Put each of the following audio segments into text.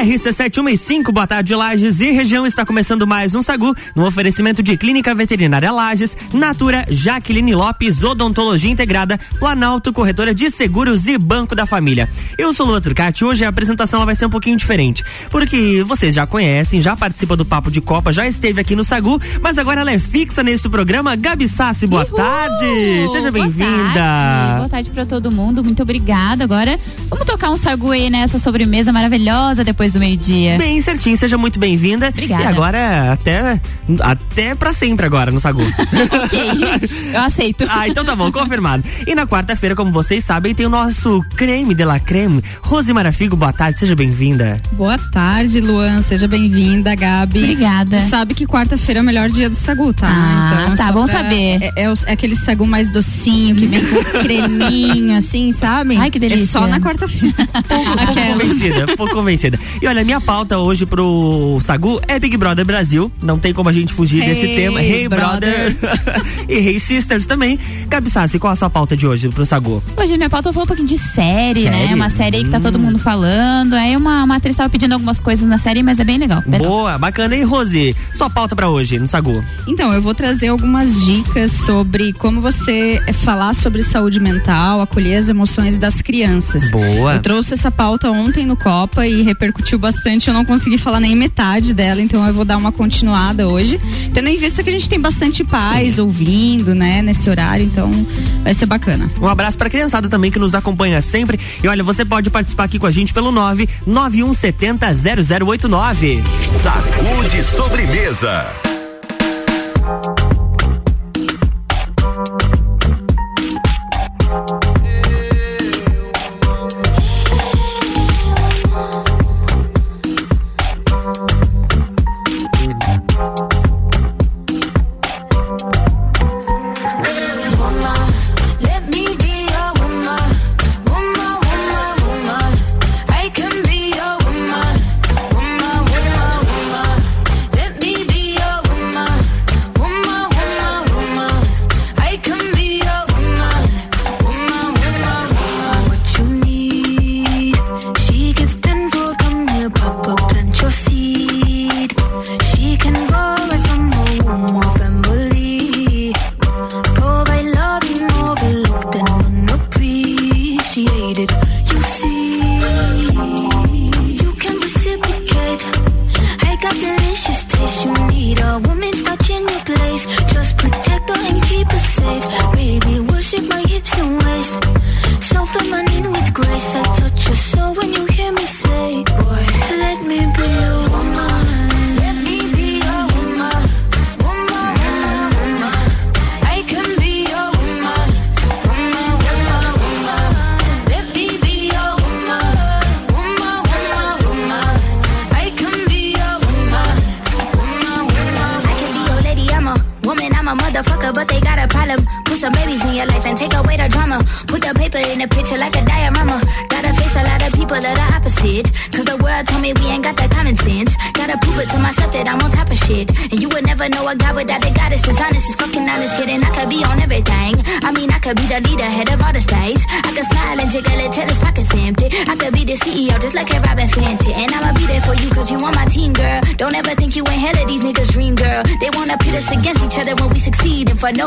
RC715, boa tarde, Lages e região. Está começando mais um Sagu no oferecimento de Clínica Veterinária Lages, Natura, Jaqueline Lopes, Odontologia Integrada, Planalto, Corretora de Seguros e Banco da Família. Eu sou Lua Turcati. Hoje a apresentação vai ser um pouquinho diferente, porque vocês já conhecem, já participa do Papo de Copa, já esteve aqui no Sagu, mas agora ela é fixa nesse programa. Gabi Sassi, boa Uhul! tarde. Seja bem-vinda. Boa tarde, pra todo mundo. Muito obrigada. Agora vamos tocar um Sagu aí nessa sobremesa maravilhosa depois do meio-dia. Bem certinho, seja muito bem-vinda. Obrigada. E agora até até para sempre agora no Sagu. ok, eu aceito. Ah, então tá bom, confirmado. E na quarta-feira, como vocês sabem, tem o nosso creme de la creme. Rose Marafigo, boa tarde, seja bem-vinda. Boa tarde, Luan. Seja bem-vinda, Gabi. Obrigada. Tu sabe que quarta-feira é o melhor dia do sagu, tá? Ah, tá, só bom pra- saber. É, é é aquele sagu mais docinho, que vem com creminho, assim, sabe? Ai, que delícia. É só na quarta-feira. Pouco Aquela. convencida, pouco convencida. E olha, minha pauta hoje pro Sagu é Big Brother Brasil. Não tem como a gente fugir desse Hey, tema. Hey Brother. e Hey Sisters também. Gabi Sassi, qual a sua pauta de hoje pro Sagu? Hoje minha pauta eu vou um pouquinho de série, né? Série? Uma série aí que tá todo Hum. mundo falando. Aí uma, uma atriz tava pedindo algumas coisas na série, mas é bem legal. Legal. Boa, bacana. E Rose, sua pauta pra hoje no Sagu? Então, eu vou trazer algumas dicas sobre como você falar sobre saúde mental, acolher as emoções das crianças. Boa. Eu trouxe essa pauta ontem no Copa e repercutiu bastante. Eu não consegui falar nem metade dela, então eu vou dar uma continuada hoje. Tendo em vista que a gente tem bastante pais ouvindo, né, nesse horário, então vai ser bacana. Um abraço pra criançada também que nos acompanha sempre. E olha, você pode participar aqui com a gente pelo 99170 0089. Sagu de sobremesa. Got a problem. Put some babies in your life and take away the drama. Put the paper in the picture like a diorama. Gotta face a lot of people that are opposite. Cause the world told me we ain't got that common sense. Gotta prove it to myself that I'm on top of shit. And you would never know a guy without a goddess. As honest as fucking honest, kidding. I could be on everything. I mean, I could be the leader, head of all the states. I could smile and jiggle it till his pockets empty. I could be the CEO, just like a Robin Fenty. And I'ma be there for you, cause you on my team, girl. Don't ever think you ain't hell of these niggas' dream, girl. They wanna pit us against each other when we succeed. And for no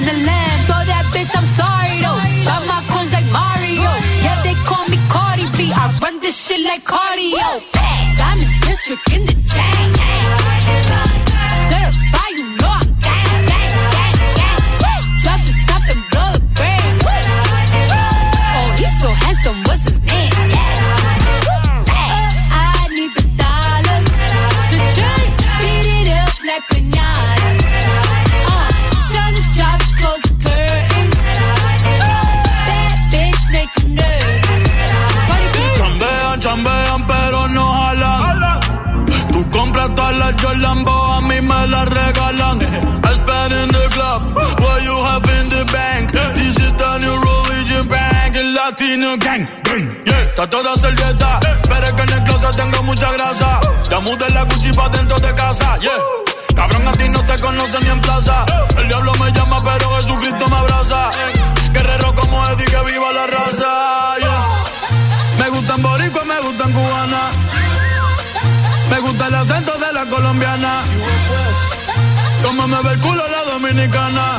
driving a lamb. So that bitch, I'm sorry though. Got my coins like Mario. Yeah, they call me Cardi B. I run this shit like cardio. Está toda servieta, pero es que en el closet tengo mucha grasa. Ya mudé la Gucci pa' dentro de casa. Cabrón, a ti no te conocen ni en plaza. El diablo me llama, pero Jesucristo me abraza. Guerrero como Eddie, que viva la raza. Me gustan boricua, me gustan cubana. Me gusta el acento de la colombiana. Como me ve el culo la dominicana.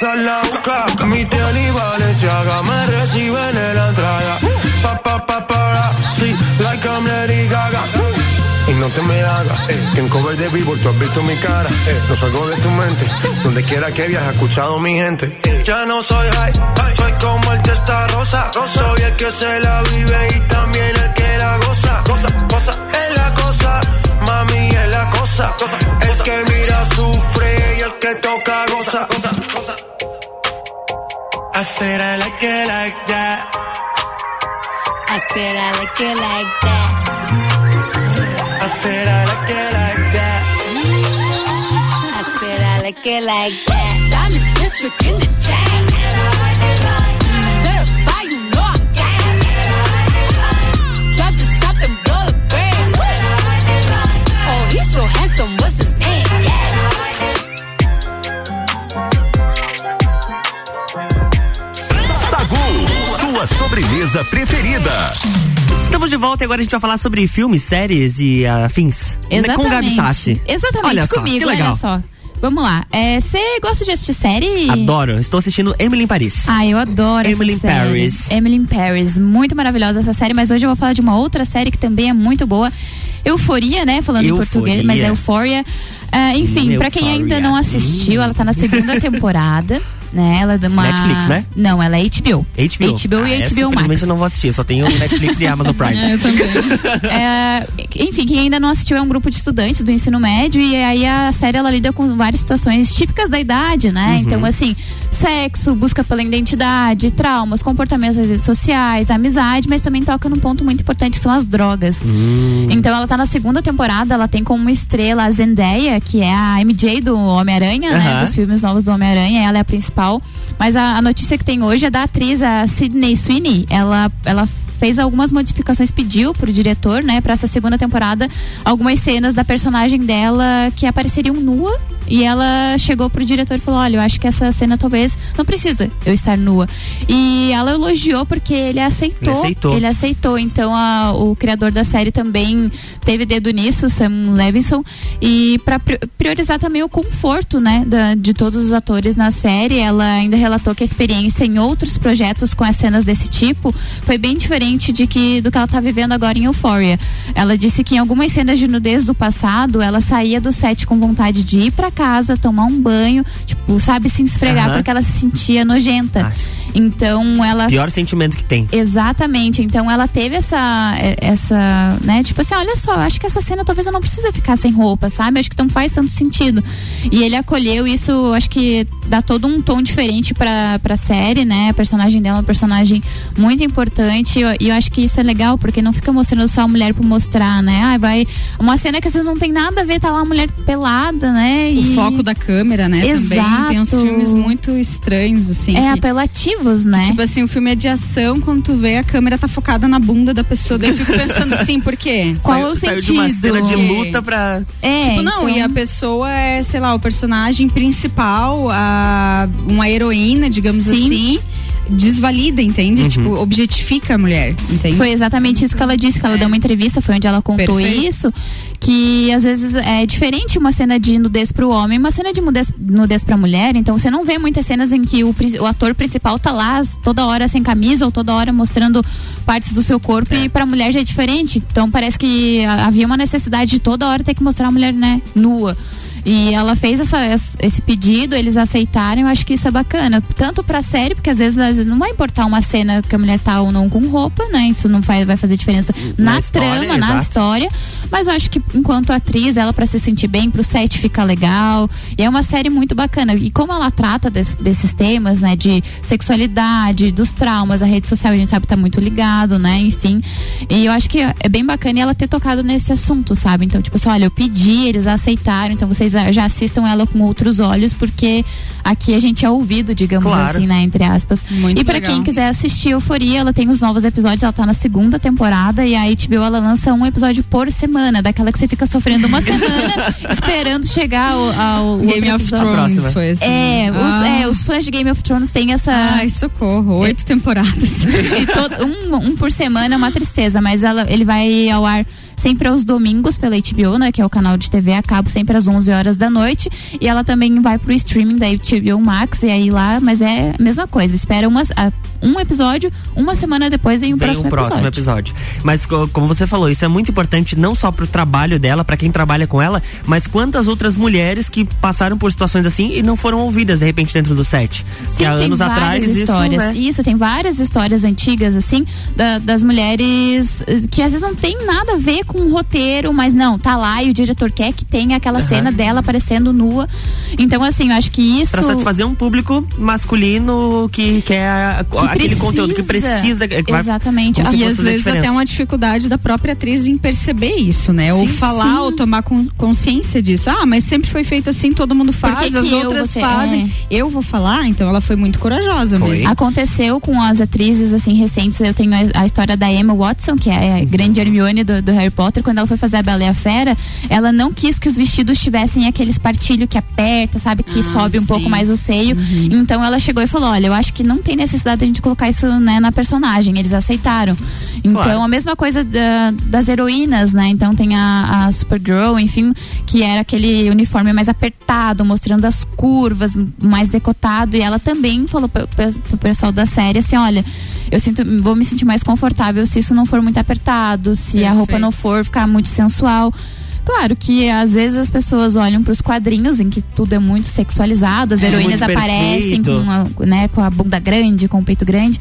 Pasar la boca. Mi y Valenciaga me reciben en la entrada. Pa, pa, pa, para, sí, like I'm Lady Gaga. Y no te me hagas, eh, que en cover de vivo tú has visto mi cara, eh, no salgo de tu mente, donde quiera que viajes, escuchado mi gente. eh. Ya no soy high, soy como el testa rosa, soy el que se la vive y también el que la goza, goza, goza, es la cosa, mami es la cosa, el que mira sufre y el que toca goza. I said I like it like that. I said I like it like that. I said I like it like that. I said I like it like that. Diamond district in the sua sobremesa preferida. Estamos de volta e agora a gente vai falar sobre filmes, séries e afins. Exatamente. Com Gabi Sassi. Exatamente, Olha só, comigo, legal. olha só. Vamos lá. Você gosta de assistir série? Adoro. Estou assistindo Emily em Paris. Ah, eu adoro Emily in essa série. Paris. Emily in Paris. Muito maravilhosa essa série, mas hoje eu vou falar de uma outra série que também é muito boa. Euforia, né? Falando Euforia. em português, mas é Euphoria. Ah, enfim, pra quem ainda não assistiu, ela tá na segunda temporada. Né, ela é de uma... Netflix, né? Não, ela é HBO. HBO. HBO ah, e essa, HBO Max. eu não vou assistir, eu só tenho Netflix e Amazon Prime. É, eu também. É, enfim, quem ainda não assistiu é um grupo de estudantes do ensino médio e aí a série ela lida com várias situações típicas da idade, né? Uhum. Então, assim, sexo, busca pela identidade, traumas, comportamentos nas redes sociais, amizade, mas também toca num ponto muito importante que são as drogas. Hum. Então ela tá na segunda temporada, ela tem como estrela a Zendaya, que é a MJ do Homem-Aranha, né? Aham. Dos filmes novos do Homem-Aranha, ela é a principal. Mas a, a notícia que tem hoje é da atriz, a Sydney Sweeney. Ela, ela fez algumas modificações, pediu pro diretor, né, pra essa segunda temporada, algumas cenas da personagem dela que apareceriam nua e ela chegou pro diretor e falou: Olha, eu acho que essa cena talvez não precisa eu estar nua. E ela elogiou porque ele aceitou. Ele aceitou. Ele aceitou. Então a- o criador da série também teve dedo nisso, Sam Levinson. E para priorizar também o conforto, né, da- de todos os atores na série, ela ainda relatou que a experiência em outros projetos com as cenas desse tipo foi bem diferente de que do que ela tá vivendo agora em Euphoria. Ela disse que em algumas cenas de nudez do passado, ela saía do set com vontade de ir para casa, tomar um banho, tipo, sabe, se esfregar Aham. porque ela se sentia nojenta. Então ela Pior sentimento que tem. Exatamente. Então ela teve essa, é, essa, né? Tipo assim, olha só, acho que essa cena talvez eu não precisa ficar sem roupa, sabe? Acho que não faz tanto sentido. E ele acolheu isso, acho que dá todo um tom diferente pra, pra série, né? A personagem dela é uma personagem muito importante. E eu, acho que isso é legal, porque não fica mostrando só a mulher por mostrar, né? Ah, vai. Uma cena que às vezes não tem nada a ver, tá lá a mulher pelada, né? O E foco da câmera, né? Também tem uns Exato. filmes muito estranhos, assim. é que- apelativos, né? Tipo assim, o filme é de ação, quando tu vê a câmera tá focada na bunda da pessoa. Daí eu fico pensando assim, por quê? Qual saiu, é o saiu de uma sentido? cena de luta pra. é, Tipo, não, então- e a pessoa é, sei lá, o personagem principal, a, uma heroína, digamos Sim. assim, desvalida, entende? Tipo, objetifica a mulher, entende? Foi exatamente isso que ela disse, que ela deu uma entrevista, foi onde ela contou Perfeito. isso, que às vezes é diferente uma cena de nudez pro homem, uma cena de nudez, nudez pra mulher, então você não vê muitas cenas em que o, o ator principal tá lá toda hora sem camisa ou toda hora mostrando partes do seu corpo e pra mulher já é diferente, então parece que havia uma necessidade de toda hora ter que mostrar a mulher, né, nua. E ela fez essa- esse pedido, eles aceitaram, eu acho que isso é bacana. Tanto pra série, porque às vezes, às vezes não vai importar uma cena que a mulher tá ou não com roupa, né? Isso não vai, vai fazer diferença Na na, história, trama, na exato. história. Mas eu acho que enquanto atriz, ela pra se sentir bem, pro set ficar legal. E é uma série muito bacana. E como ela trata des- desses temas, né? De sexualidade, dos traumas, a rede social a gente sabe que tá muito ligado, né? Enfim. E eu acho que é bem bacana ela ter tocado nesse assunto, sabe? Então, tipo assim, olha, eu pedi, eles aceitaram, então vocês a- já assistam ela com outros olhos, porque aqui a gente é ouvido, digamos Claro. assim, né? Entre aspas. Muito e pra legal. quem quiser assistir Euforia, ela tem os novos episódios, ela tá na segunda temporada e a HBO ela lança um episódio por semana, daquela que você fica sofrendo uma semana esperando chegar ao, ao Game of episódio. Thrones foi assim. É, os, Ah. é, os fãs de Game of Thrones têm essa. Ai, socorro. Oito temporadas. E todo- um, um por semana é uma tristeza, mas ela, ele vai ao ar sempre aos domingos pela HBO, né? Que é o canal de TV a cabo, sempre às 11 horas da noite. E ela também vai pro streaming da HBO Max, e aí lá, mas é a mesma coisa. Espera umas, a- um episódio, uma semana depois vem o Vem próximo, o próximo episódio. episódio. Mas co- como você falou, isso é muito importante não só pro trabalho dela, pra quem trabalha com ela, mas quantas outras mulheres que passaram por situações assim e não foram ouvidas de repente dentro do set. Sim, que há tem anos várias atrás histórias. isso, né? Isso, tem várias histórias antigas, assim, da- das mulheres eh, que às vezes não tem nada a ver com o roteiro, mas não, tá lá e o diretor quer que tenha aquela cena dela aparecendo nua. Então, assim, eu acho que isso. Pra satisfazer um público masculino que quer que aquele conteúdo que precisa. que vai- Exatamente. se E às vezes diferença. até uma dificuldade da própria atriz em perceber isso, né? Ou Sim. falar, Sim. ou tomar con- consciência disso. Ah, mas sempre foi feito assim, todo mundo faz, que as que eu outras ter- fazem. Eu vou falar, então ela foi muito corajosa Foi. mesmo. Aconteceu com as atrizes assim recentes. Eu tenho a, a história da Emma Watson, que é a grande Hermione do, do Harry Potter. Quando ela foi fazer a Bela e a Fera, ela não quis que os vestidos tivessem aquele espartilho que aperta, sabe, que Ah, sobe um sim. pouco mais o seio. Então ela chegou e falou: Olha, eu acho que não tem necessidade de a gente colocar isso né, na personagem. Eles aceitaram. Então Claro. a mesma coisa da- das heroínas, né? Então tem a, a Supergirl, enfim, que era aquele uniforme mais apertado, mostrando as curvas, mais decotado. E ela também falou pro- pro pessoal da série assim: olha, eu sinto, vou me sentir mais confortável se isso não for muito apertado, se a roupa Perfeito. não for ficar muito sensual. Claro que às vezes as pessoas olham para os quadrinhos em que tudo é muito sexualizado, as É, heroínas aparecem perfeito. com a, né, com a bunda grande, com o peito grande.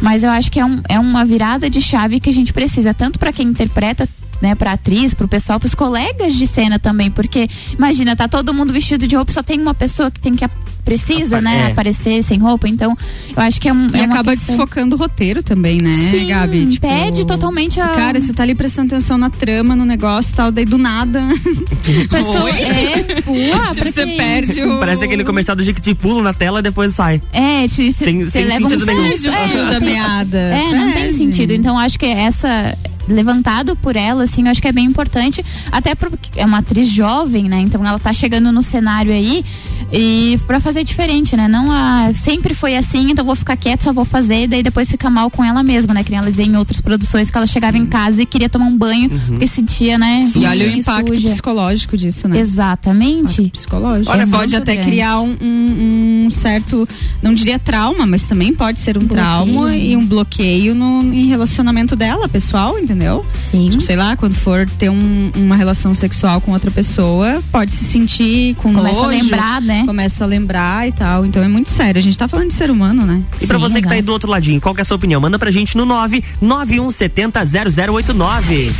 Mas eu acho que é, um, é uma virada de chave que a gente precisa, tanto para quem interpreta. Né, pra atriz, pro pessoal, pros colegas de cena também, porque imagina, tá todo mundo vestido de roupa, só tem uma pessoa que tem que precisa, Apa- né, é. aparecer sem roupa, então eu acho que é, um, E é acaba questão- desfocando o roteiro também, né, Sim, Gabi? Tipo, perde totalmente a Cara, você tá ali prestando atenção na trama, no negócio e tal, daí do nada. pessoa Oi? é, uá, tipo, você que perde o. Parece aquele comercial do Jequiti pulo na tela e depois sai. É, te, cê- Sem- cê sem leva um sentido nenhum. susto, Perde o é. É, não tem sentido. Então acho que essa levantado por ela, assim, eu acho que é bem importante, até porque é uma atriz jovem, né? Então ela tá chegando no cenário aí e para fazer diferente, né? Não a sempre foi assim, então vou ficar quieta, só vou fazer, daí depois fica mal com ela mesma, né? Que nem ela dizia em outras produções que ela chegava em casa e queria tomar um banho Uhum. porque sentia, né? E olha o suja. impacto psicológico disso, né? Exatamente. Psicológico. É Olha, pode muito até grande. criar um, um- um certo, não diria trauma, mas também pode ser um Bloqueio. trauma e um bloqueio no, em relacionamento dela, pessoal, entendeu? Sim. Tipo, sei lá, quando for ter um- uma relação sexual com outra pessoa, pode se sentir com Começa a nojo, lembrar, né? Começa a lembrar e tal. Então é muito sério. A gente tá falando de ser humano, né? E pra Sim, você que tá aí exato. do outro ladinho, qual que é a sua opinião? Manda pra gente no 99170 0089.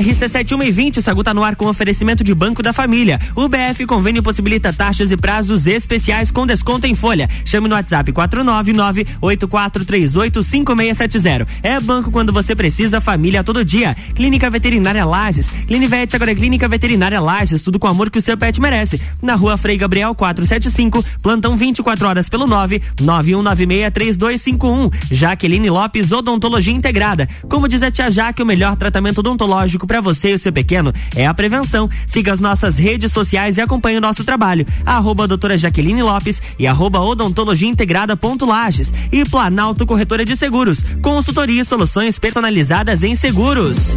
RC7120, o Sagu tá no ar com oferecimento de Banco da Família. O BF Convênio possibilita taxas e prazos especiais com desconto em folha. Chame no WhatsApp 499-8438-5670. É banco quando você precisa, família todo dia. Clínica Veterinária Lages. Clinivete agora é Clínica Veterinária Lages, tudo com o amor que o seu pet merece. Na rua Frei Gabriel 475, plantão 24 horas pelo 9 91963251. Jaqueline Lopes Odontologia Integrada. Como diz a tia Jaque, o melhor tratamento odontológico para você e o seu pequeno é a prevenção. Siga as nossas redes sociais e acompanhe o nosso trabalho. Arroba doutora Jaqueline Lopes e arroba odontologia integrada ponto Lages. E Planalto Corretora de Seguros. Consultoria e soluções personalizadas em seguros.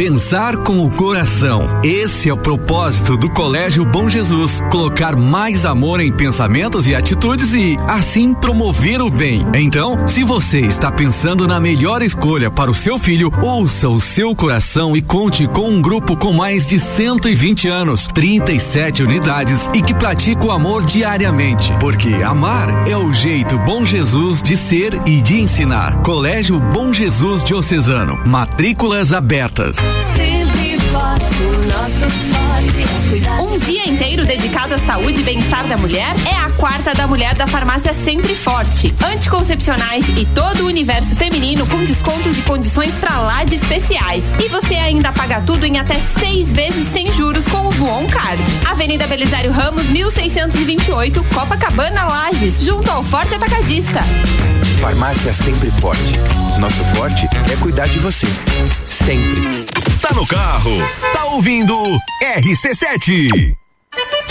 Pensar com o coração. Esse é o propósito do Colégio Bom Jesus. Colocar mais amor em pensamentos e atitudes e, assim, promover o bem. Então, se você está pensando na melhor escolha para o seu filho, ouça o seu coração e conte com um grupo com mais de 120 anos, 37 unidades e que pratica o amor diariamente. Porque amar é o jeito Bom Jesus de ser e de ensinar. Colégio Bom Jesus Diocesano. Matrículas abertas. Sempre forte, o nosso Um dia inteiro dedicado à saúde e bem-estar da mulher é a quarta da mulher da farmácia Sempre Forte. Anticoncepcionais e todo o universo feminino com descontos e condições pra lá de especiais. E você ainda paga tudo em até seis vezes sem juros com o Voon Card. Avenida Belisário Ramos, 1628, Copacabana, Lages, junto ao Forte Atacadista. Farmácia Sempre Forte. Nosso forte é cuidar de você. Sempre. Tá no carro, tá ouvindo RC7.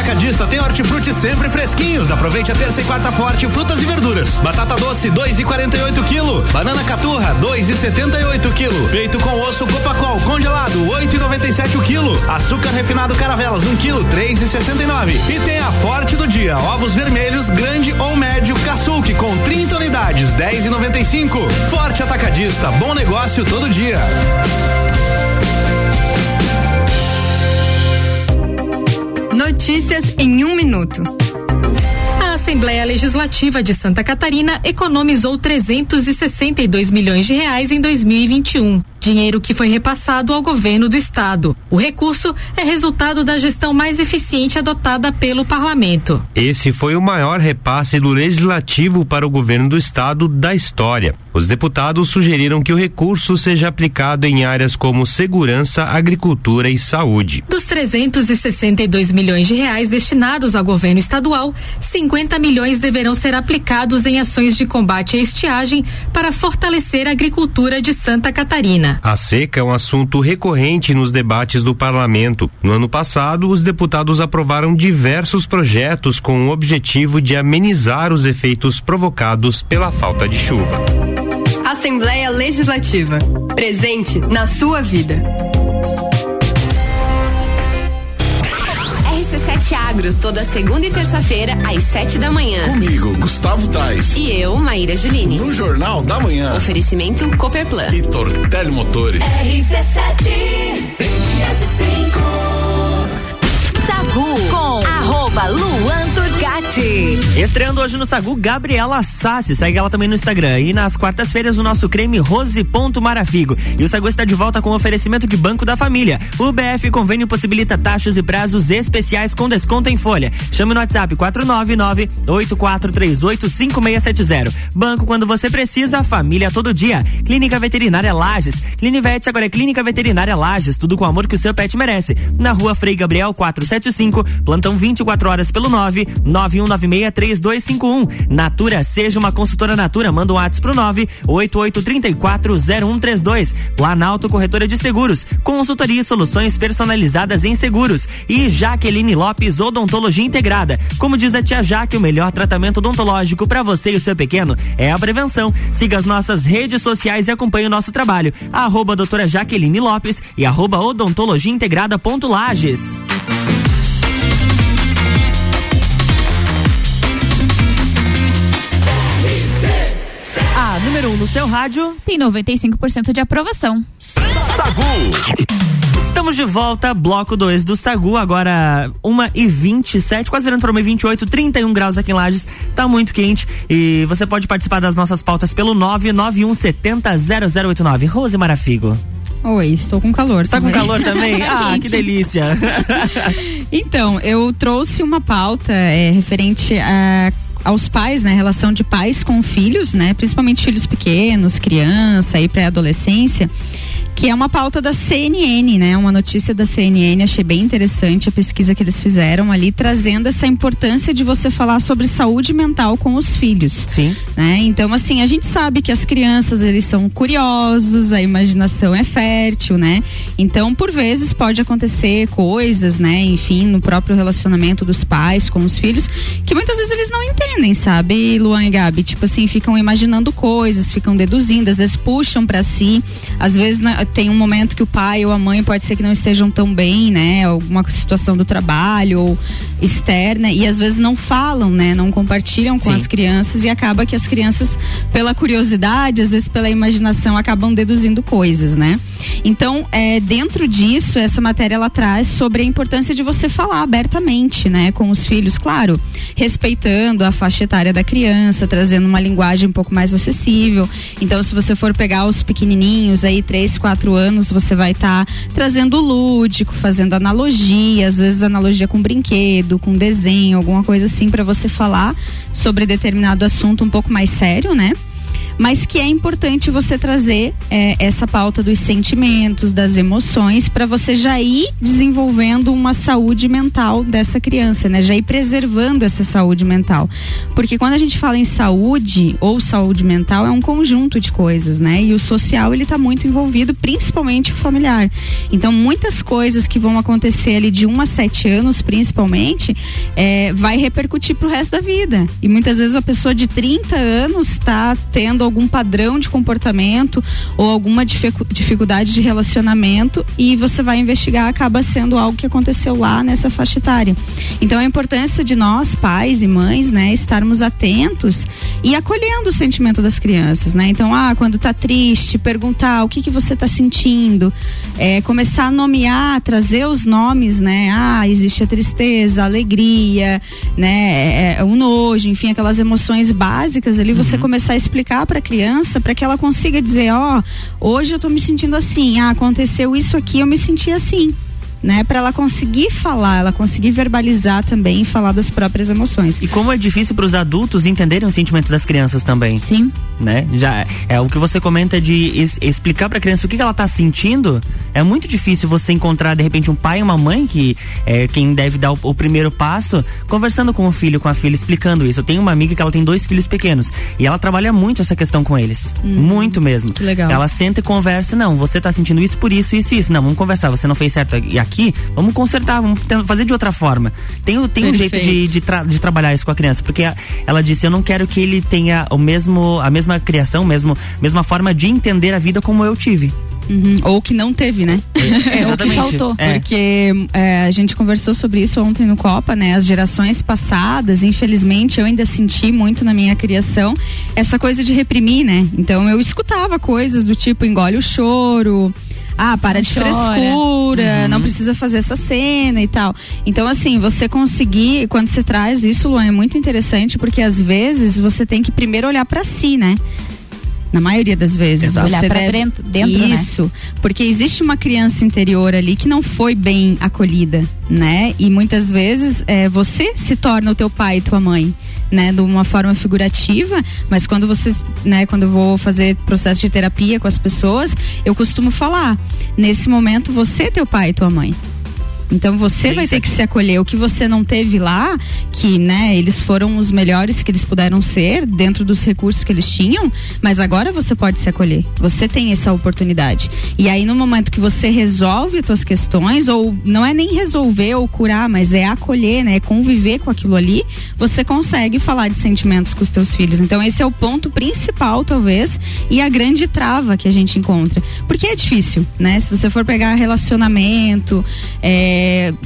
Atacadista tem hortifruti sempre fresquinhos. Aproveite a terça e quarta forte, frutas e verduras. Batata doce, dois e quarenta e oito quilo. Banana caturra, dois e setenta e oito quilo. Peito com osso Copacol congelado, oito e noventa e sete o quilo. Açúcar refinado Caravelas, um quilo, três e sessenta nove. Tem a forte do dia, ovos vermelhos, grande ou médio, caçuque com 30 unidades, dez e noventa e cinco. Forte Atacadista, bom negócio todo dia. Notícias em um minuto. A Assembleia Legislativa de Santa Catarina economizou 362 milhões de reais em 2021 dinheiro que foi repassado ao governo do estado. O recurso é resultado da gestão mais eficiente adotada pelo parlamento. Esse foi o maior repasse do legislativo para o governo do estado da história. Os deputados sugeriram que o recurso seja aplicado em áreas como segurança, agricultura e saúde. Dos 362 milhões de reais destinados ao governo estadual, 50 milhões deverão ser aplicados em ações de combate à estiagem para fortalecer a agricultura de Santa Catarina. A seca é um assunto recorrente nos debates do parlamento. No ano passado, os deputados aprovaram diversos projetos com o objetivo de amenizar os efeitos provocados pela falta de chuva. Assembleia Legislativa. Presente na sua vida. Agro, toda segunda e terça-feira, às sete da manhã. Comigo, Gustavo Tais. E eu, Maíra Juline. No Jornal da Manhã. Oferecimento Cooperplan. E Tortelli Motores. RC7 Sagu com arroba Luan Estreando hoje no Sagu, Gabriela Sassi. Segue ela também no Instagram. E nas quartas-feiras, o nosso creme Rose Ponto Marafigo. E o Sagu está de volta com oferecimento de Banco da Família. O BF Convênio possibilita taxas e prazos especiais com desconto em folha. Chame no WhatsApp 499-8438-5670. Banco quando você precisa, família todo dia. Clínica Veterinária Lages. Clinivete agora é Clínica Veterinária Lages. Tudo com o amor que o seu pet merece. Na rua Frei Gabriel 475. Plantão 24 horas pelo 9 91963251. Natura, seja uma consultora Natura, manda um WhatsApp pro 988340132. Planalto Corretora de Seguros, consultoria e soluções personalizadas em seguros. E Jaqueline Lopes Odontologia Integrada. Como diz a tia Jaque, o melhor tratamento odontológico para você e o seu pequeno é a prevenção. Siga as nossas redes sociais e acompanhe o nosso trabalho. Arroba doutora Jaqueline Lopes e arroba odontologia integrada ponto Lages. Número 1 um no seu rádio tem 95% de aprovação. Sagu. Estamos de volta, bloco 2 do Sagu, agora 1 e 27 quase virando para 1 e 28 31 graus aqui em Lages, tá muito quente e você pode participar das nossas pautas pelo 99170 0089. Rose Marafigo. Oi, estou com calor. Tá com calor também? ah, que delícia. então, eu trouxe uma pauta é, referente a aos pais, né, relação de pais com filhos, né, principalmente filhos pequenos, criança e pré-adolescência, que é uma pauta da CNN, né, uma notícia da CNN, achei bem interessante a pesquisa que eles fizeram ali, trazendo essa importância de você falar sobre saúde mental com os filhos. Sim. Né? Então, assim, a gente sabe que as crianças, eles são curiosos, a imaginação é fértil, né? Então, por vezes pode acontecer coisas, né, enfim, no próprio relacionamento dos pais com os filhos, que muitas vezes eles não entendem, sabe, Luan e Gabi? Tipo assim, ficam imaginando coisas, ficam deduzindo, às vezes puxam para si, às vezes na, tem um momento que o pai ou a mãe pode ser que não estejam tão bem, né? Alguma situação do trabalho ou externa e às vezes não falam, né? Não compartilham com Sim. as crianças e acaba que as crianças, pela curiosidade, às vezes pela imaginação, acabam deduzindo coisas, né? Então, é, dentro disso, essa matéria ela traz sobre a importância de você falar abertamente, né, com os filhos, claro, respeitando a faixa etária da criança, trazendo uma linguagem um pouco mais acessível. Então, se você for pegar os pequenininhos aí, três, quatro anos, você vai estar trazendo lúdico, fazendo analogia, às vezes analogia com brinquedo, com desenho, alguma coisa assim para você falar sobre determinado assunto um pouco mais sério, né? Mas que é importante você trazer é, essa pauta dos sentimentos, das emoções, para você já ir desenvolvendo uma saúde mental dessa criança, né? Já ir preservando essa saúde mental. Porque quando a gente fala em saúde ou saúde mental, é um conjunto de coisas, né? E o social, ele tá muito envolvido, principalmente o familiar. Então, muitas coisas que vão acontecer ali de 1 a 7 anos, principalmente, é, vai repercutir pro resto da vida. E muitas vezes a pessoa de 30 anos está tendo algum padrão de comportamento ou alguma dificu- dificuldade de relacionamento e você vai investigar, acaba sendo algo que aconteceu lá nessa faixa etária. Então a importância de nós, pais e mães, né, estarmos atentos e acolhendo o sentimento das crianças, né? Então, ah, quando tá triste, perguntar o que que você tá sentindo, é, começar a nomear, trazer os nomes, né? Ah, existe a tristeza, a alegria, né? É, é, o nojo, enfim, aquelas emoções básicas ali, você começar a explicar para a criança, para que ela consiga dizer, ó, hoje eu tô me sentindo assim, ah, aconteceu isso aqui, eu me senti assim né, para ela conseguir falar, ela conseguir verbalizar também e falar das próprias emoções. E como é difícil para os adultos entenderem os sentimentos das crianças também. Sim. Né? Já é o que você comenta de es- explicar para a criança o que, que ela tá sentindo. É muito difícil você encontrar de repente um pai e uma mãe que é quem deve dar o, o primeiro passo, conversando com o filho, com a filha, explicando isso. Eu tenho uma amiga que ela tem dois filhos pequenos e ela trabalha muito essa questão com eles, muito mesmo. que legal. Ela senta e conversa, não, você tá sentindo isso por isso, isso, isso. Não, vamos conversar. Você não fez certo e aqui, vamos consertar, vamos fazer de outra forma. Tem, tem um jeito de, de, tra- de trabalhar isso com a criança, porque ela disse, eu não quero que ele tenha o mesmo, a mesma criação, mesmo, mesma forma de entender a vida como eu tive. Uhum. Ou que não teve, né? É, exatamente. faltou. É. Porque é, a gente conversou sobre isso ontem no Copa, né? As gerações passadas, infelizmente, eu ainda senti muito na minha criação essa coisa de reprimir, né? Então eu escutava coisas do tipo engole o choro. Ah, para Não de chora. frescura, Uhum. não precisa fazer essa cena e tal. Então, assim, você conseguir, quando você traz isso, Luan, é muito interessante, porque às vezes você tem que primeiro olhar para si, né? Na maioria das vezes. Exato. Olhar pra deve- dentro- dentro, né? Isso. Porque existe uma criança interior ali que não foi bem acolhida, né? E muitas vezes é, você se torna o teu pai e tua mãe. Né, de uma forma figurativa, mas quando vocês, né, quando eu vou fazer processo de terapia com as pessoas, eu costumo falar, nesse momento você é teu pai e tua mãe. Então você vai ter que se acolher. O que você não teve lá, que, né, eles foram os melhores que eles puderam ser, dentro dos recursos que eles tinham, mas agora você pode se acolher. Você tem essa oportunidade. E aí, no momento que você resolve as suas questões, ou não é nem resolver ou curar, mas é acolher, né? É conviver com aquilo ali, você consegue falar de sentimentos com os teus filhos. Então, esse é o ponto principal, talvez, e a grande trava que a gente encontra. Porque é difícil, né? Se você for pegar relacionamento, é,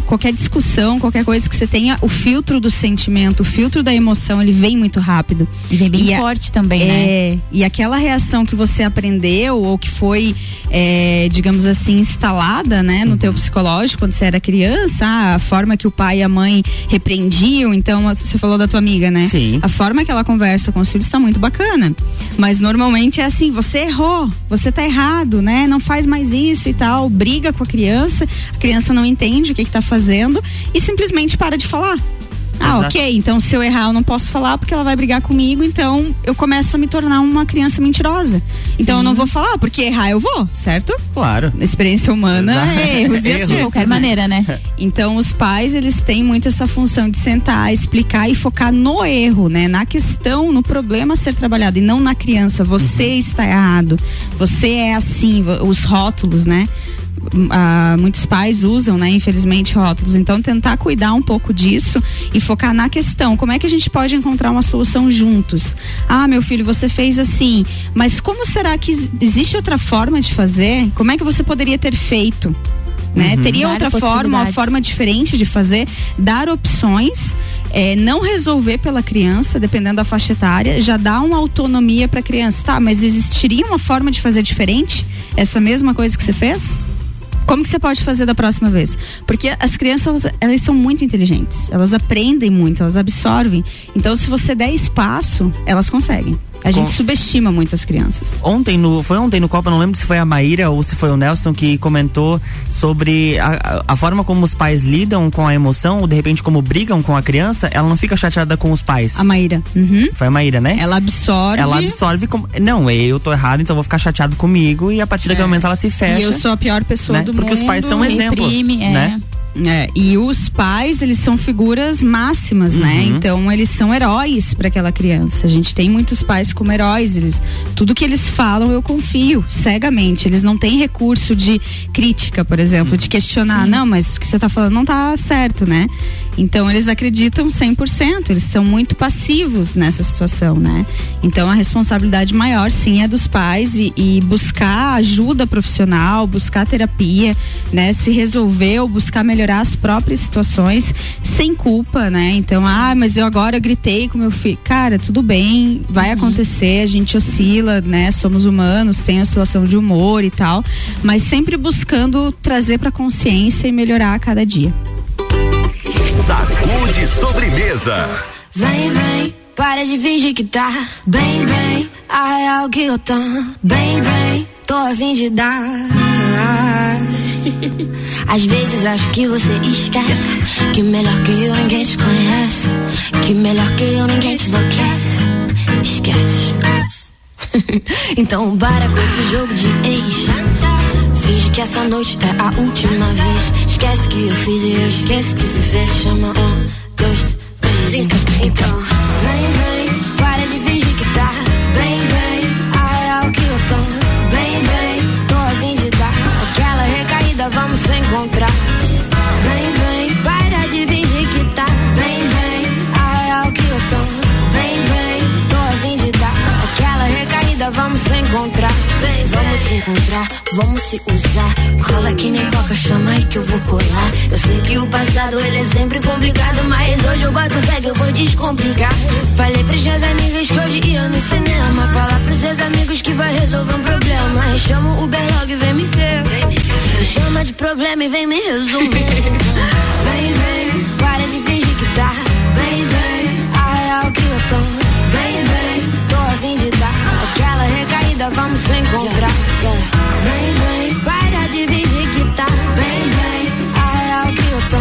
qualquer discussão, qualquer coisa que você tenha, o filtro do sentimento, o filtro da emoção, ele vem muito rápido. E vem bem a- forte também, né? é, e aquela reação que você aprendeu ou que foi, é, digamos assim, instalada, né, no teu psicológico quando você era criança, a forma que o pai e a mãe repreendiam, então você falou da tua amiga, né? Sim. A forma que ela conversa com os filhos está muito bacana. Mas normalmente é assim, você errou, você tá errado, né? Não faz mais isso e tal, briga com a criança, a criança não entende o que que tá fazendo e simplesmente para de falar. Ah, Exato. ok. Então, se eu errar, eu não posso falar porque ela vai brigar comigo. Então, eu começo a me tornar uma criança mentirosa. Então, eu não vou falar, porque errar eu vou, certo? Claro. Na experiência humana, Exato. é erros e Erros. acertos. De qualquer né? maneira, né? Então, os pais, eles têm muito essa função de sentar, explicar e focar no erro, né? Na questão, no problema a ser trabalhado e não na criança. Você está errado. Você é assim, os rótulos, né? Ah, muitos pais usam, né, infelizmente, rótulos. Então, tentar cuidar um pouco disso e focar na questão. Como é que a gente pode encontrar uma solução juntos? Ah, meu filho, você fez assim, mas como será que ex- existe outra forma de fazer? Como é que você poderia ter feito? Né? Uhum. Teria Dar outra forma, uma forma diferente de fazer, dar opções, é, não resolver pela criança, dependendo da faixa etária, já dá uma autonomia para a criança. Tá, mas existiria uma forma de fazer diferente? Essa mesma coisa que você fez? Como que você pode fazer da próxima vez? Porque as crianças, elas, elas são muito inteligentes. Elas aprendem muito, elas absorvem. Então, se você der espaço, elas conseguem. A gente Com- subestima muito as crianças. Ontem, no, foi ontem no Copa, não lembro se foi a Maíra ou se foi o Nelson que comentou sobre a, a- forma como os pais lidam com a emoção, ou de repente como brigam com a criança, ela não fica chateada com os pais. A Maíra. Uhum. Foi a Maíra, né? Ela absorve. Ela absorve como. Não, eu tô errado, então vou ficar chateado comigo e a partir daquele momento ela se fecha. E eu sou a pior pessoa né? do Porque mundo. os pais são um exemplo. né? É, e os pais, eles são figuras máximas, né? Uhum. Então, eles são heróis para aquela criança. A gente tem muitos pais como heróis, eles tudo que eles falam eu confio cegamente. Eles não têm recurso de crítica, por exemplo, de questionar, não, mas o que você tá falando não tá certo, né? Então, eles acreditam 100%, eles são muito passivos nessa situação, né? Então, a responsabilidade maior, sim, é dos pais e, e buscar ajuda profissional, buscar terapia, né? Se resolver ou buscar melhorar as próprias situações sem culpa, né? Então, ah, mas eu agora gritei com meu filho. Cara, tudo bem, vai acontecer, a gente oscila, né? Somos humanos, tem oscilação de humor e tal, mas sempre buscando trazer pra consciência e melhorar a cada dia. Sacude sobremesa. Vem, vem, para de fingir que tá bem, bem. A real que eu tô bem, bem. Tô a fim de dar. Às vezes acho que você esquece que melhor que eu ninguém te conhece. Que melhor que eu ninguém te enlouquece. Esquece. então para com esse jogo de ex. Finge que essa noite é a última vez. Esquece que eu fiz e eu esqueço que se fez. Chama um, dois, três. Então, vem, vem, encontrar, vamos se usar. Cola que nem coca, chama aí que eu vou colar. Eu sei que o passado ele é sempre complicado, mas hoje eu bato fé que eu vou descomplicar. Falei pros seus amigos que hoje ia no cinema. Falar pros seus amigos que vai resolver um problema. Chama o Uber logo e vem me ver. Chama de problema e vem me resolver. Recaída, vamos se encontrar. Vem, vem, para de fingir que tá bem, bem. A real que eu tô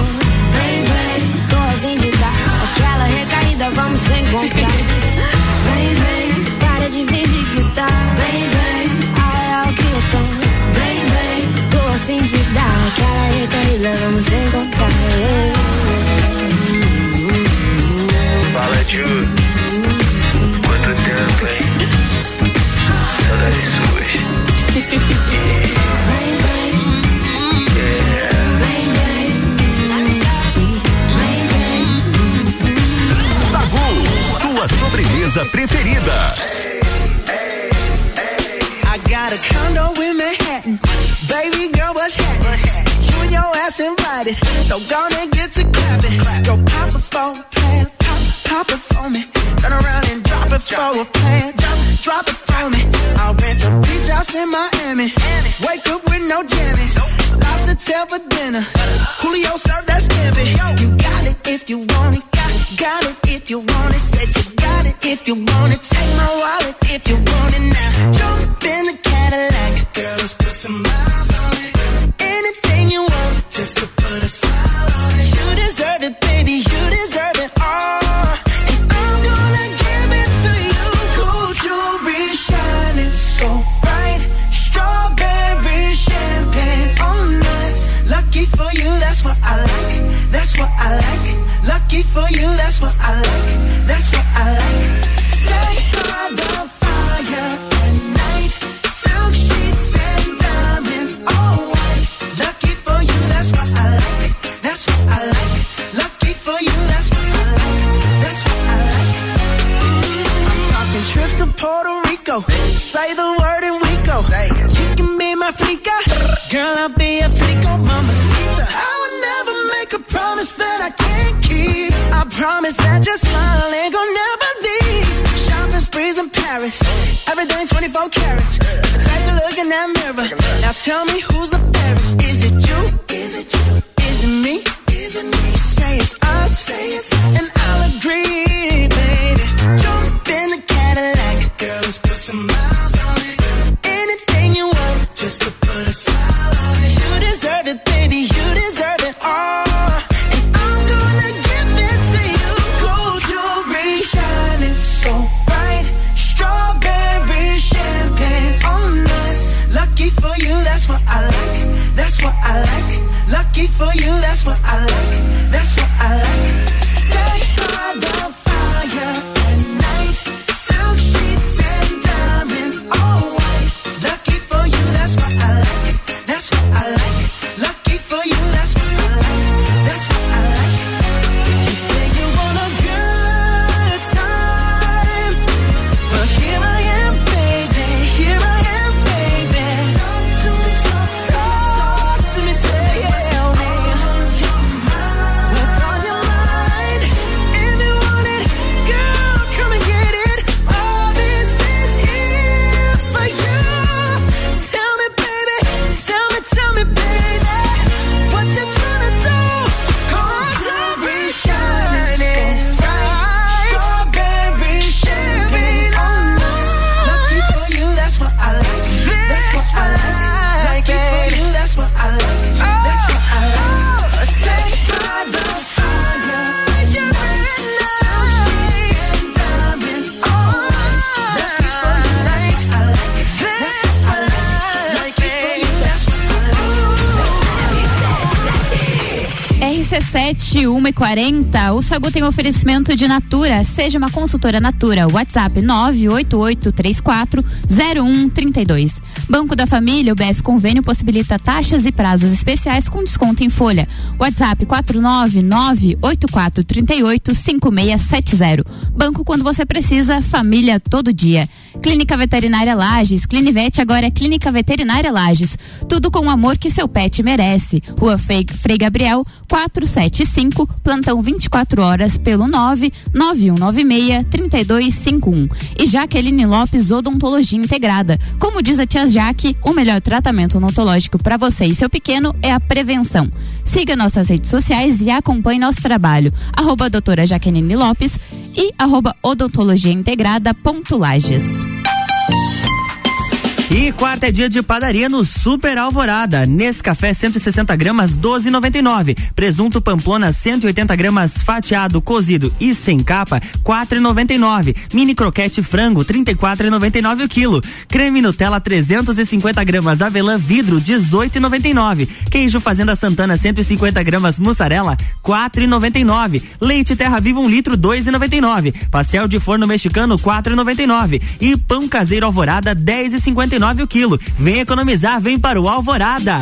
bem, bem. Tô a fim de dar aquela recaída, vamos se encontrar. Vem, vem, para de fingir que tá bem, bem. A real que eu tô bem, bem. Tô a fim de dar aquela recaída, vamos se encontrar. Fala, Ju. Sagu, sua sobremesa preferida. Baby. So get to for me. And drop it for drop it for me. I'll rent a beach house in Miami. Wake up with no jammies. Lobster tail for dinner. Julio served that scampi. You got it if you want it. Got, got it if you want it. Said you got it if you want it. Take my wallet if you want it now. E 40 o Sagu tem oferecimento de Natura. Seja uma consultora Natura. WhatsApp 98834 0132. Banco da Família, o BF Convênio possibilita taxas e prazos especiais com desconto em folha. WhatsApp 4998438 5670. Banco quando você precisa, família todo dia. Clínica Veterinária Lages. Clinivete agora é Clínica Veterinária Lages. Tudo com o amor que seu pet merece. Rua Frei, Gabriel 475, plantão 24 horas pelo 99196 3251. E Jaqueline Lopes Odontologia Integrada. Como diz a tia Jaque, o melhor tratamento odontológico para você e seu pequeno é a prevenção. Siga nossas redes sociais e acompanhe nosso trabalho. Arroba doutora Jaqueline Lopes e arroba odontologia integrada ponto Lages. E quarta é dia de padaria no Super Alvorada. Nesse café 160 gramas 12,99. Presunto Pamplona 180 gramas fatiado, cozido e sem capa 4,99. Mini croquete frango 34,99 o quilo. Creme Nutella 350 gramas avelã vidro 18,99. Queijo Fazenda Santana 150 gramas mussarela 4,99. Leite Terra Viva 1 litro 2,99. Pastel de forno mexicano 4,99. E pão caseiro Alvorada 10,59 o quilo. Vem economizar, vem para o Alvorada.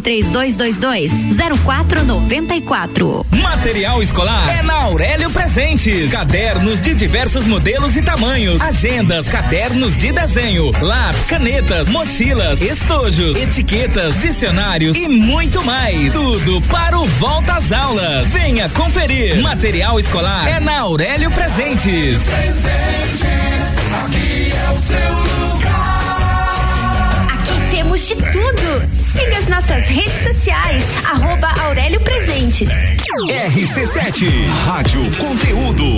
3222 0494. Material escolar é na Aurélio Presentes. Cadernos de diversos modelos e tamanhos. Agendas, cadernos de desenho, lápis, canetas, mochilas, estojos, etiquetas, dicionários e muito mais. Tudo para o volta às aulas. Venha conferir. Material escolar é na Aurélio Presentes. aqui é o seu lugar. Aqui temos de tudo. Siga as nossas redes sociais, arroba Aurélio Presentes. RC7, Rádio Conteúdo.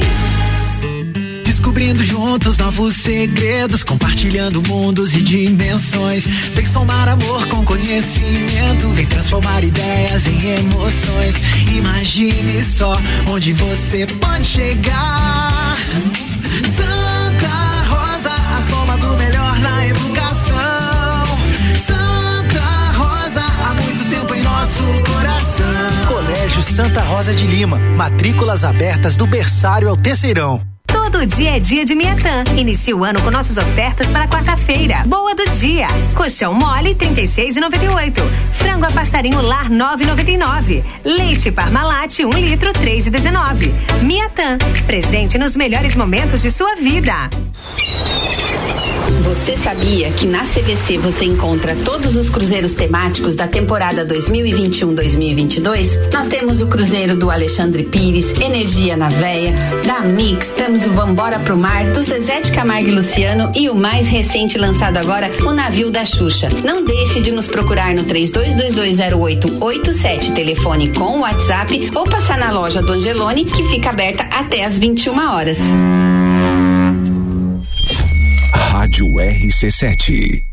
Descobrindo juntos novos segredos, compartilhando mundos e dimensões. Vem somar amor com conhecimento, vem transformar ideias em emoções. Imagine só onde você pode chegar. Santa Santa Rosa de Lima, matrículas abertas do berçário ao terceirão. Todo dia é dia de Miatã. Inicie o ano com nossas ofertas para quarta-feira. Boa do dia. Colchão mole 36,98. Frango a passarinho lar 9,99. Leite Parmalat 1 litro 3,19. Miatã. Presente nos melhores momentos de sua vida. Você sabia que na CVC você encontra todos os cruzeiros temáticos da temporada 2021-2022? Nós temos o cruzeiro do Alexandre Pires, Energia na Veia, da Mix, temos o Vambora pro Mar, do Zezé Camargo e Luciano e o mais recente lançado agora, o Navio da Xuxa. Não deixe de nos procurar no 32220887, telefone com WhatsApp ou passar na loja do Angelone, que fica aberta até às 21 horas. Rádio RC7.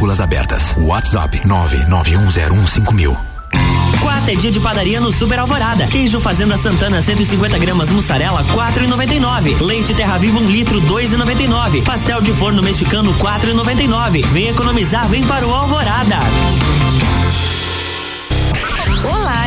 Matrículas abertas. WhatsApp 991015000. Quarta é dia de padaria no Super Alvorada. Queijo Fazenda Santana 150 gramas mussarela 4,99. Leite Terra Viva 1 litro 2,99. Pastel de forno mexicano 4,99. Vem economizar, vem para o Alvorada.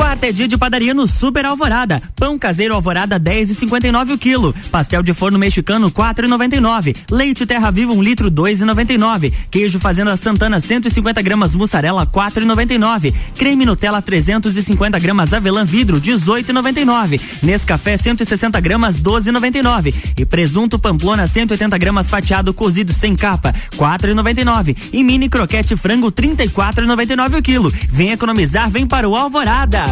Quarta é dia de padaria no Super Alvorada. Pão caseiro Alvorada 10 e 59 o quilo. Pastel de forno mexicano 4 e 99. Leite Terra Viva 1 litro 2 e 99. Queijo Fazenda Santana 150 gramas mussarela 4 e 99. Creme Nutella 350 gramas avelã vidro 18 e 99. Nescafé 160 gramas 12 e 99. E presunto Pamplona 180 gramas fatiado cozido sem capa 4 e 99. E mini croquete frango 34 e 99 o quilo. Vem economizar, vem para o Alvorada.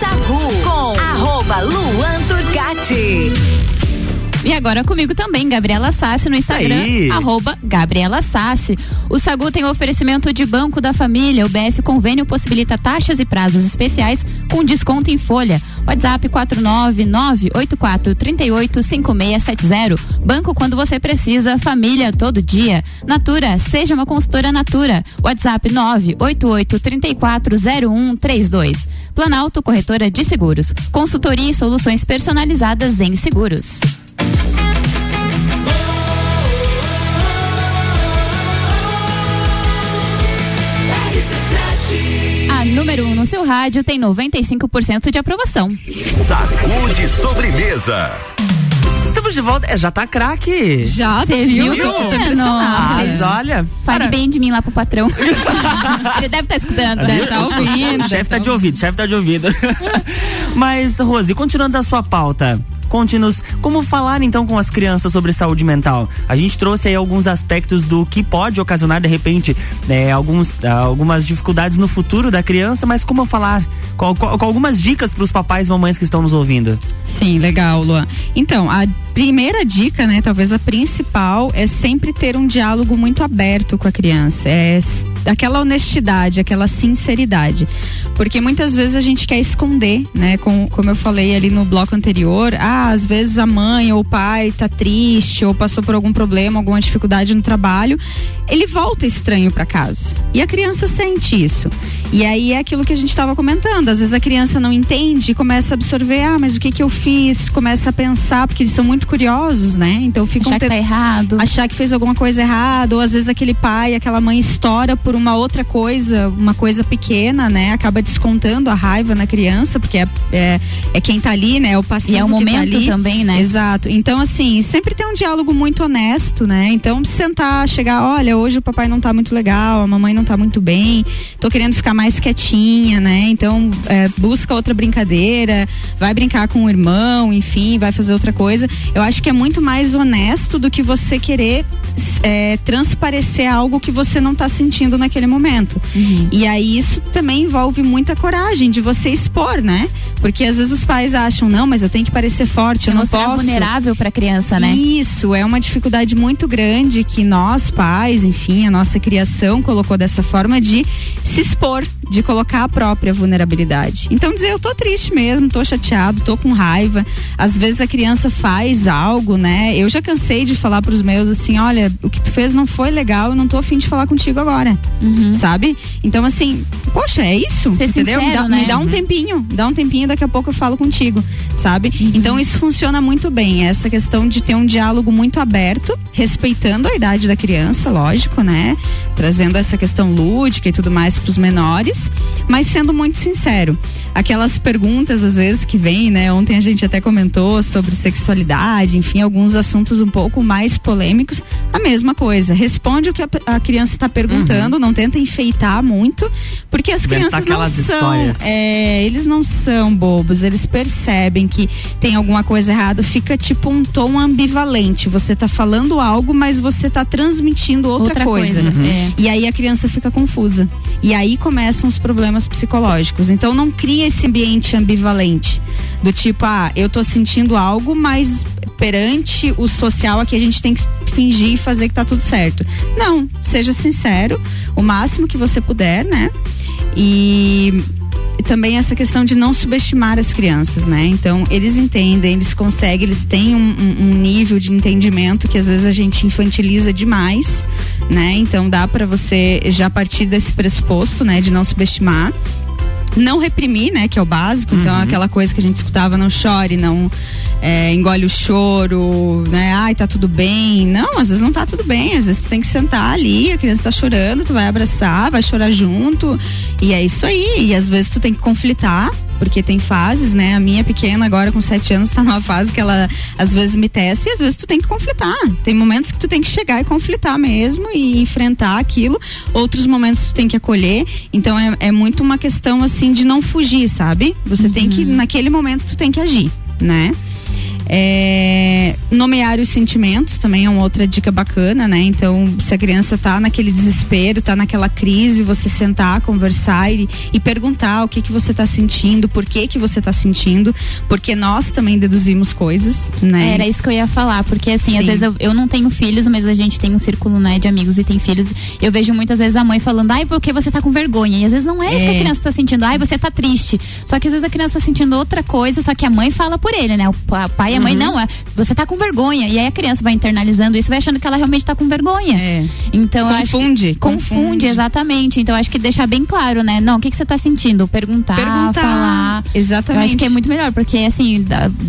Sagu com arroba Luan Turcati. E agora comigo também, Gabriela Sassi no Instagram, aí. arroba Gabriela Sassi. O Sagu tem oferecimento de Banco da Família. O BF Convênio possibilita taxas e prazos especiais com desconto em folha. WhatsApp 49984385670. Banco quando você precisa, família todo dia. Natura, seja uma consultora Natura. WhatsApp 988340132. Planalto Corretora de Seguros. Consultoria e soluções personalizadas em seguros. A número 1 um no seu rádio tem 95% de aprovação. Sacude sobremesa. Estamos de volta. É, já tá craque. Já, Você viu? viu? Tô Ah, impressionada. olha. Fale Cara, bem de mim lá pro patrão. Ele deve estar escutando, deve estar ouvindo. O chefe tá de ouvido, o chefe tá de ouvido. Mas, Rose, continuando a sua pauta. Conte-nos como falar então com as crianças sobre saúde mental. A gente trouxe aí alguns aspectos do que pode ocasionar de repente né, alguns, algumas dificuldades no futuro da criança, mas como falar? Com, com- com algumas dicas para os papais e mamães que estão nos ouvindo. Sim, legal, Luan. Então, a primeira dica, né, talvez a principal, é sempre ter um diálogo muito aberto com a criança. É aquela honestidade, aquela sinceridade. Porque muitas vezes a gente quer esconder, né? Com, como eu falei ali no bloco anterior, ah, às vezes a mãe ou o pai tá triste ou passou por algum problema, alguma dificuldade no trabalho, ele volta estranho para casa. E a criança sente isso. E aí é aquilo que a gente estava comentando. Às vezes a criança não entende e começa a absorver, ah, mas o que que eu fiz? Começa a pensar, porque eles são muito curiosos, né? Então ficam Achar que tá errado. achar que fez alguma coisa errada, ou às vezes aquele pai, aquela mãe estoura por uma outra coisa, uma coisa pequena, né? Acaba descontando a raiva na criança, porque é, é, é quem tá ali, né? É o passivo E é o tá momento ali. também, né? Exato. Então, assim, sempre tem um diálogo muito honesto, né? Então, sentar, chegar, olha, hoje o papai não tá muito legal, a mamãe não tá muito bem, tô querendo ficar mais quietinha, né? Então, é, busca outra brincadeira, vai brincar com o irmão, enfim, vai fazer outra coisa. Eu acho que é muito mais honesto do que você querer é, transparecer algo que você não tá sentindo naquele momento. E aí isso também envolve muita coragem de você expor, né? Porque às vezes os pais acham, não, mas eu tenho que parecer forte, Se eu não posso. vulnerável pra criança, né? Isso, é uma dificuldade muito grande que nós, pais, enfim, a nossa criação colocou dessa forma de se expor, de colocar a própria vulnerabilidade. Então dizer, eu tô triste mesmo, tô chateado, tô com raiva. Às vezes a criança faz algo, né? Eu já cansei de falar pros meus assim, olha, o que tu fez não foi legal, eu não tô afim de falar contigo agora. Sabe? Então assim, poxa, é isso, Ser entendeu? me, sincero, dá, né? me dá um Uhum. tempinho, dá um tempinho, daqui a pouco eu falo contigo, sabe? Então isso funciona muito bem, essa questão de ter um diálogo muito aberto, respeitando a idade da criança, lógico, né? Trazendo essa questão lúdica e tudo mais para os menores, mas sendo muito sincero. Aquelas perguntas às vezes que vêm, né? Ontem a gente até comentou sobre sexualidade, enfim, alguns assuntos um pouco mais polêmicos, a mesma coisa. Responde o que a, a criança está perguntando, não tenta enfeitar muito, porque as Inventar crianças não são, é, eles não são bobos, eles percebem que tem alguma coisa errada, fica tipo um tom ambivalente. Você tá falando algo, mas você tá transmitindo outra, Outra coisa. coisa, Uhum. é. E aí a criança fica confusa. E aí começam os problemas psicológicos. Então não cria esse ambiente ambivalente. Do tipo, ah, eu tô sentindo algo, mas perante o social aqui a gente tem que fingir e fazer que tá tudo certo. Não, seja sincero, o máximo que você puder, né? E também essa questão de não subestimar as crianças, né? Então, eles entendem, eles conseguem, eles têm um, um- um nível de entendimento que às vezes a gente infantiliza demais, né? Então, dá para você já partir desse pressuposto, né? De não subestimar. Não reprimir, né? Que é o básico. Então, aquela coisa que a gente escutava, não chore, não é, engole o choro, né? Ai, tá tudo bem. Não, às vezes não tá tudo bem. Às vezes tu tem que sentar ali, a criança tá chorando, tu vai abraçar, vai chorar junto. E é isso aí. E às vezes tu tem que conflitar. Porque tem fases, né? A minha pequena agora com sete anos tá numa fase que ela às vezes me testa e às vezes tu tem que conflitar. Tem momentos que tu tem que chegar e conflitar mesmo e enfrentar aquilo. Outros momentos tu tem que acolher. Então é, é muito uma questão assim de não fugir, sabe? Você tem que, naquele momento, tu tem que agir, né? É, nomear os sentimentos também é uma outra dica bacana, né? Então, se a criança tá naquele desespero, tá naquela crise, você sentar, conversar e, e perguntar o que que você tá sentindo, por que que você tá sentindo, porque nós também deduzimos coisas, né? Era isso que eu ia falar, porque assim, às Sim. vezes eu, eu não tenho filhos, mas a gente tem um círculo, né, de amigos e tem filhos. Eu vejo muitas vezes a mãe falando, ai, porque você tá com vergonha. E às vezes não é, isso que a É. criança tá sentindo, ai, você tá triste. Só que às vezes a criança tá sentindo outra coisa, só que a mãe fala por ele, né? O pa- pai e a mãe, Uhum. não, é, você tá com vergonha. E aí a criança vai internalizando isso, vai achando que ela realmente tá com vergonha. Então eu acho que- Confunde, confunde, confunde. exatamente. Então acho que deixar bem claro, né? Não, o que, que você tá sentindo? Perguntar, Perguntar, falar. exatamente. Eu acho que é muito melhor, porque assim,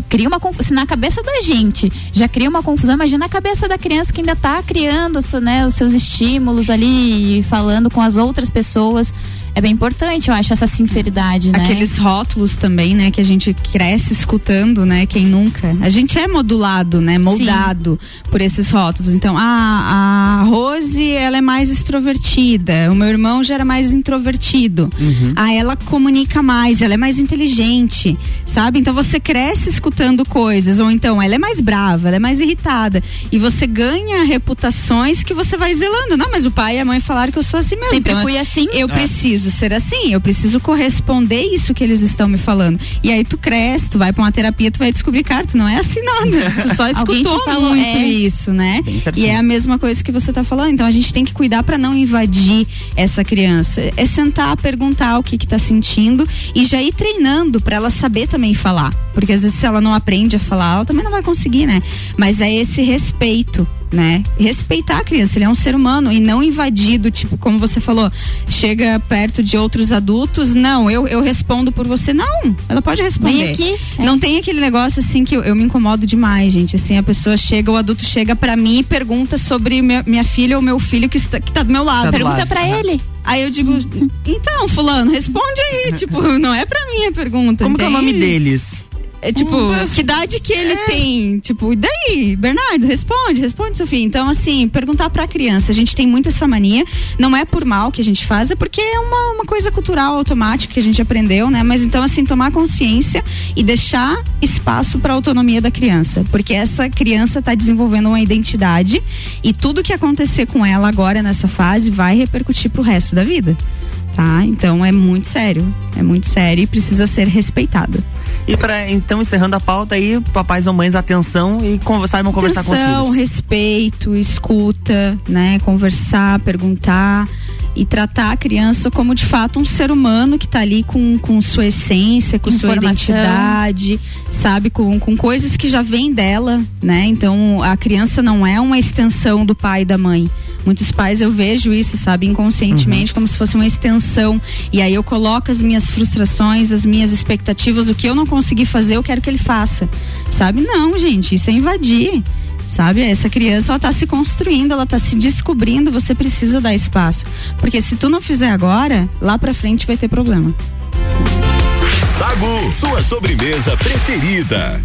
cria uma confusão. Se na cabeça da gente já cria uma confusão, imagina a cabeça da criança que ainda tá criando né, os seus estímulos ali, falando com as outras pessoas. É bem importante, eu acho, essa sinceridade, né? Aqueles rótulos também, né, que a gente cresce escutando, né, quem nunca. A gente é modulado, né, moldado por esses rótulos. Então, ah, a Rose, ela é mais extrovertida, o meu irmão já era mais introvertido. Ah, ela comunica mais, ela é mais inteligente, sabe? Então você cresce escutando coisas, ou então ela é mais brava, ela é mais irritada, e você ganha reputações que você vai zelando. Não, mas o pai e a mãe falaram que eu sou assim mesmo. Sempre Então, fui assim. Eu É. preciso preciso ser assim, eu preciso corresponder isso que eles estão me falando. E aí tu cresce, tu vai pra uma terapia, tu vai descobrir, cara, tu não é assim nada. Tu só escutou falou, muito é. isso, né? E é a mesma coisa que você tá falando. Então a gente tem que cuidar para não invadir essa criança. É sentar, perguntar o que que tá sentindo e já ir treinando para ela saber também falar. Porque às vezes se ela não aprende a falar, ela também não vai conseguir, né? Mas é esse respeito né? Respeitar a criança, ele é um ser humano e não invadido, tipo, como você falou, chega perto de outros adultos, não, eu, eu respondo por você, não, ela pode responder. Vem aqui. É. Não tem aquele negócio assim que eu, eu me incomodo demais, gente, assim, a pessoa chega, o adulto chega pra mim e pergunta sobre minha, minha filha ou meu filho que está, que tá do meu lado. Tá do Pergunta pra ele. Aí eu digo, então, fulano, responde aí, tipo, não é pra mim a pergunta. Como que é o nome entende? deles? É tipo, que idade que ele tem? Tipo, e daí, Bernardo, responde, responde, Sofia. Então, assim, perguntar pra criança. A gente tem muito essa mania. Não é por mal que a gente faz, é porque é uma, uma coisa cultural automática que a gente aprendeu, né? Mas então, assim, tomar consciência e deixar espaço pra autonomia da criança. Porque essa criança tá desenvolvendo uma identidade e tudo que acontecer com ela agora nessa fase vai repercutir pro resto da vida. Tá? Então é muito sério. É muito sério e precisa ser respeitado. E para então encerrando a pauta aí, papais ou mães, atenção e con saibam conversar com os Atenção, filhos. respeito, escuta, né? Conversar, perguntar e tratar a criança como de fato um ser humano que tá ali com, com sua essência, com sua identidade, sabe? Com, com coisas que já vêm dela, né? Então a criança não é uma extensão do pai e da mãe. Muitos pais eu vejo isso, sabe, inconscientemente, como se fosse uma extensão. E aí eu coloco as minhas frustrações, as minhas expectativas, o que eu não consegui fazer, eu quero que ele faça. Sabe? Não, gente, isso é invadir. Sabe? Essa criança, ela tá se construindo, ela tá se descobrindo, você precisa dar espaço. Porque se tu não fizer agora, lá pra frente vai ter problema. Sagu, sua sobremesa preferida.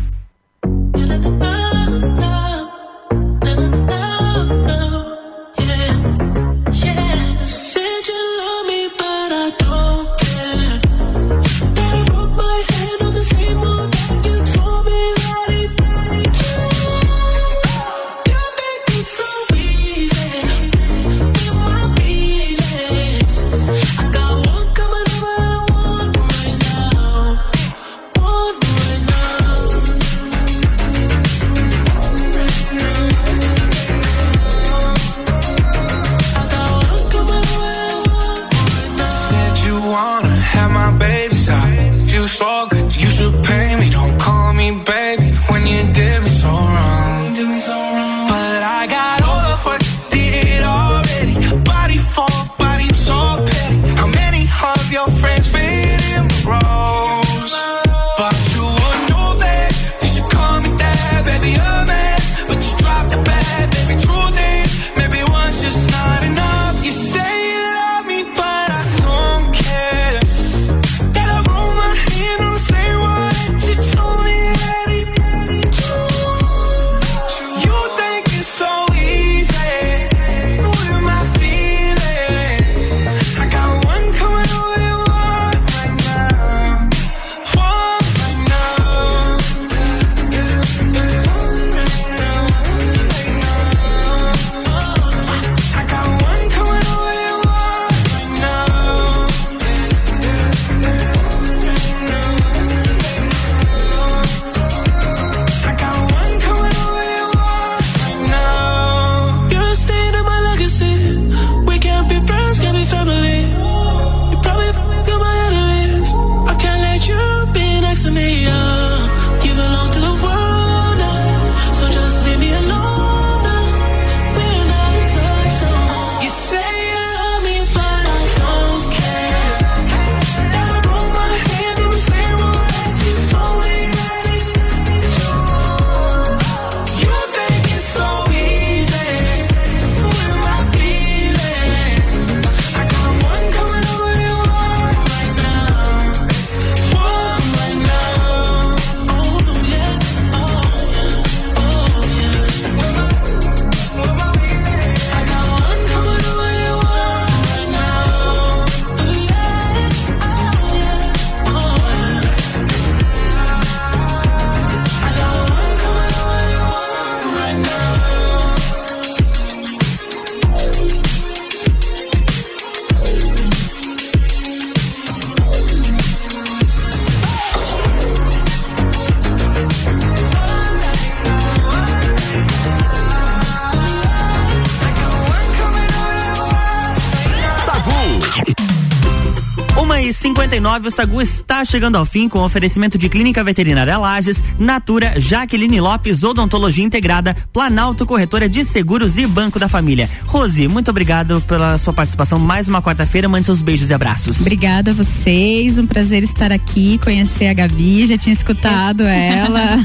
10:59 o Sagu está chegando ao fim com oferecimento de Clínica Veterinária Lages, Natura, Jaqueline Lopes, Odontologia Integrada, Planalto Corretora de Seguros e Banco da Família. Rose, muito obrigado pela sua participação mais uma quarta-feira. Mande seus beijos e abraços. Obrigada a vocês, um prazer estar aqui, conhecer a Gabi, já tinha escutado ela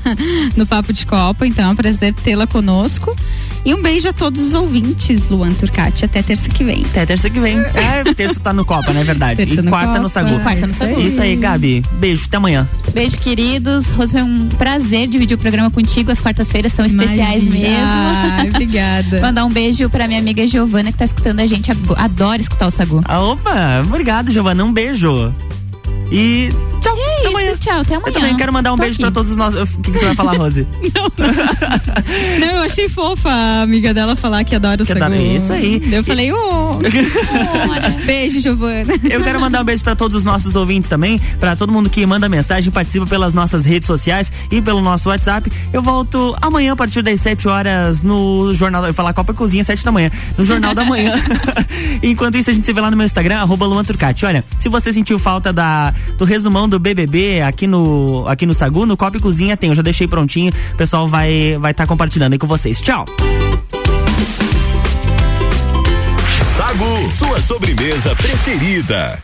no Papo de Copa, então é um prazer tê-la conosco. E um beijo a todos os ouvintes, Luan Turcati, até terça que vem. Até terça que vem. É, terça tá no Copa, não é verdade? Terça e no quarta Copa. no Sagu. Quarta no Sagu. Isso aí, Gabi. Beijo, até amanhã. Beijo, queridos. Rose, foi um prazer dividir o programa contigo. As quartas-feiras são especiais Imagina. mesmo. Ai, obrigada. Mandar um beijo pra minha amiga Giovana que tá escutando a gente. Adora escutar o Sagu. Ah, opa, obrigado, Giovana. Um beijo. E tchau. E é isso, tchau. Até amanhã. Eu também quero mandar um Tô beijo aqui. pra todos nós. O que, que você vai falar, Rose? Não, eu achei fofa a amiga dela falar que adora o Que adora- isso aí. Eu falei, ô. Beijo, Giovana. Eu quero mandar um beijo pra todos os nossos ouvintes também, pra todo mundo que manda mensagem, participa pelas nossas redes sociais e pelo nosso WhatsApp. Eu volto amanhã a partir das 7 horas no Jornal. Eu falar Copa Cozinha, 7 da manhã. No Jornal da Manhã. Enquanto isso, a gente se vê lá no meu Instagram, arroba Luan Turcati. Olha, se você sentiu falta da, do resumão do BBB aqui no, aqui no Sagu, no Copa e Cozinha tem. Eu já deixei prontinho. O pessoal vai estar vai tá compartilhando aí com vocês. Tchau! Sagu, sua sobremesa preferida.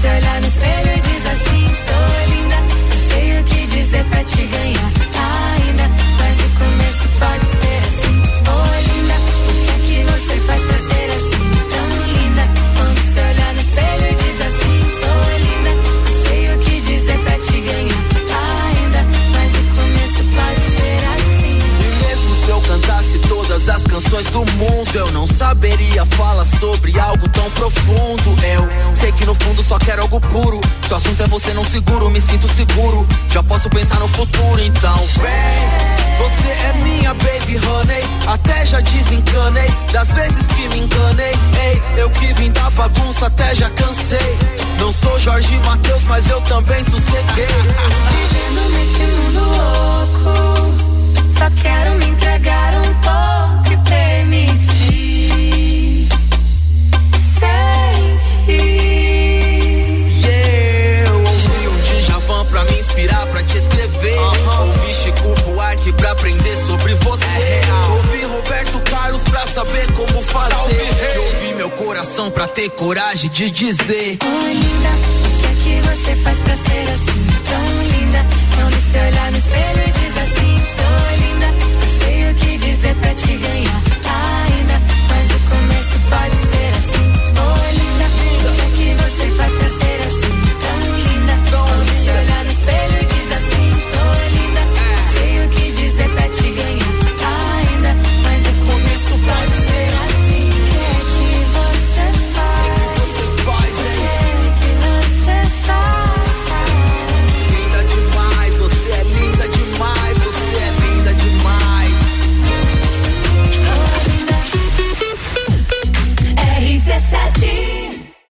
Se olhar no espelho e diz assim: Tô linda, sei o que dizer pra te ganhar puro. Se o assunto é você, não seguro, me sinto seguro. Já posso pensar no futuro, então vem. Você é minha baby honey, até já desencanei das vezes que me enganei. Ei, eu que vim da bagunça, até já cansei. Não sou Jorge Matheus, mas eu também sosseguei. Vivendo nesse mundo louco, só quero me entregar um pouco e permitir Uh. Ouvi Chico Buarque pra aprender sobre você. É ouvi Roberto Carlos pra saber como fazer. Salve, ouvi meu coração pra ter coragem de dizer: Ô oh, linda, o que é que você faz pra ser assim? Tão linda. Quando se olhar no espelho e diz assim: Tô linda, sei o que dizer pra te ganhar.